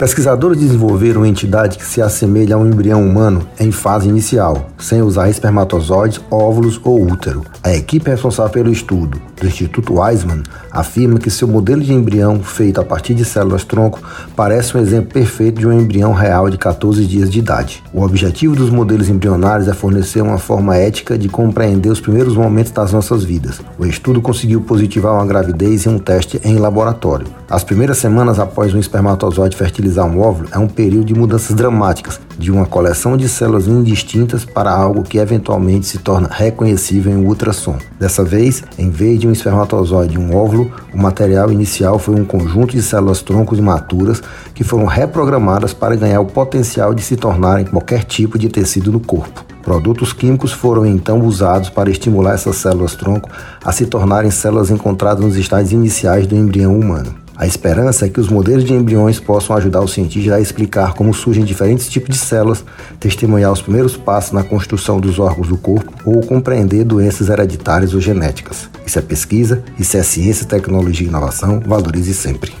Pesquisadores desenvolveram uma entidade que se assemelha a um embrião humano em fase inicial, sem usar espermatozoides, óvulos ou útero. A equipe responsável pelo estudo, do Instituto Weizmann, afirma que seu modelo de embrião, feito a partir de células-tronco, parece um exemplo perfeito de um embrião real de 14 dias de idade. O objetivo dos modelos embrionários é fornecer uma forma ética de compreender os primeiros momentos das nossas vidas. O estudo conseguiu positivar uma gravidez em um teste em laboratório. As primeiras semanas após um espermatozoide fertilizar um óvulo é um período de mudanças dramáticas, de uma coleção de células indistintas para algo que eventualmente se torna reconhecível em ultrassom. Dessa vez, em vez de um espermatozoide e um óvulo, o material inicial foi um conjunto de células troncos imaturas que foram reprogramadas para ganhar o potencial de se tornarem qualquer tipo de tecido no corpo. Produtos químicos foram então usados para estimular essas células tronco a se tornarem células encontradas nos estágios iniciais do embrião humano. A esperança é que os modelos de embriões possam ajudar os cientistas a explicar como surgem diferentes tipos de células, testemunhar os primeiros passos na construção dos órgãos do corpo ou compreender doenças hereditárias ou genéticas. Isso é pesquisa, isso é ciência, tecnologia e inovação. Valorize sempre.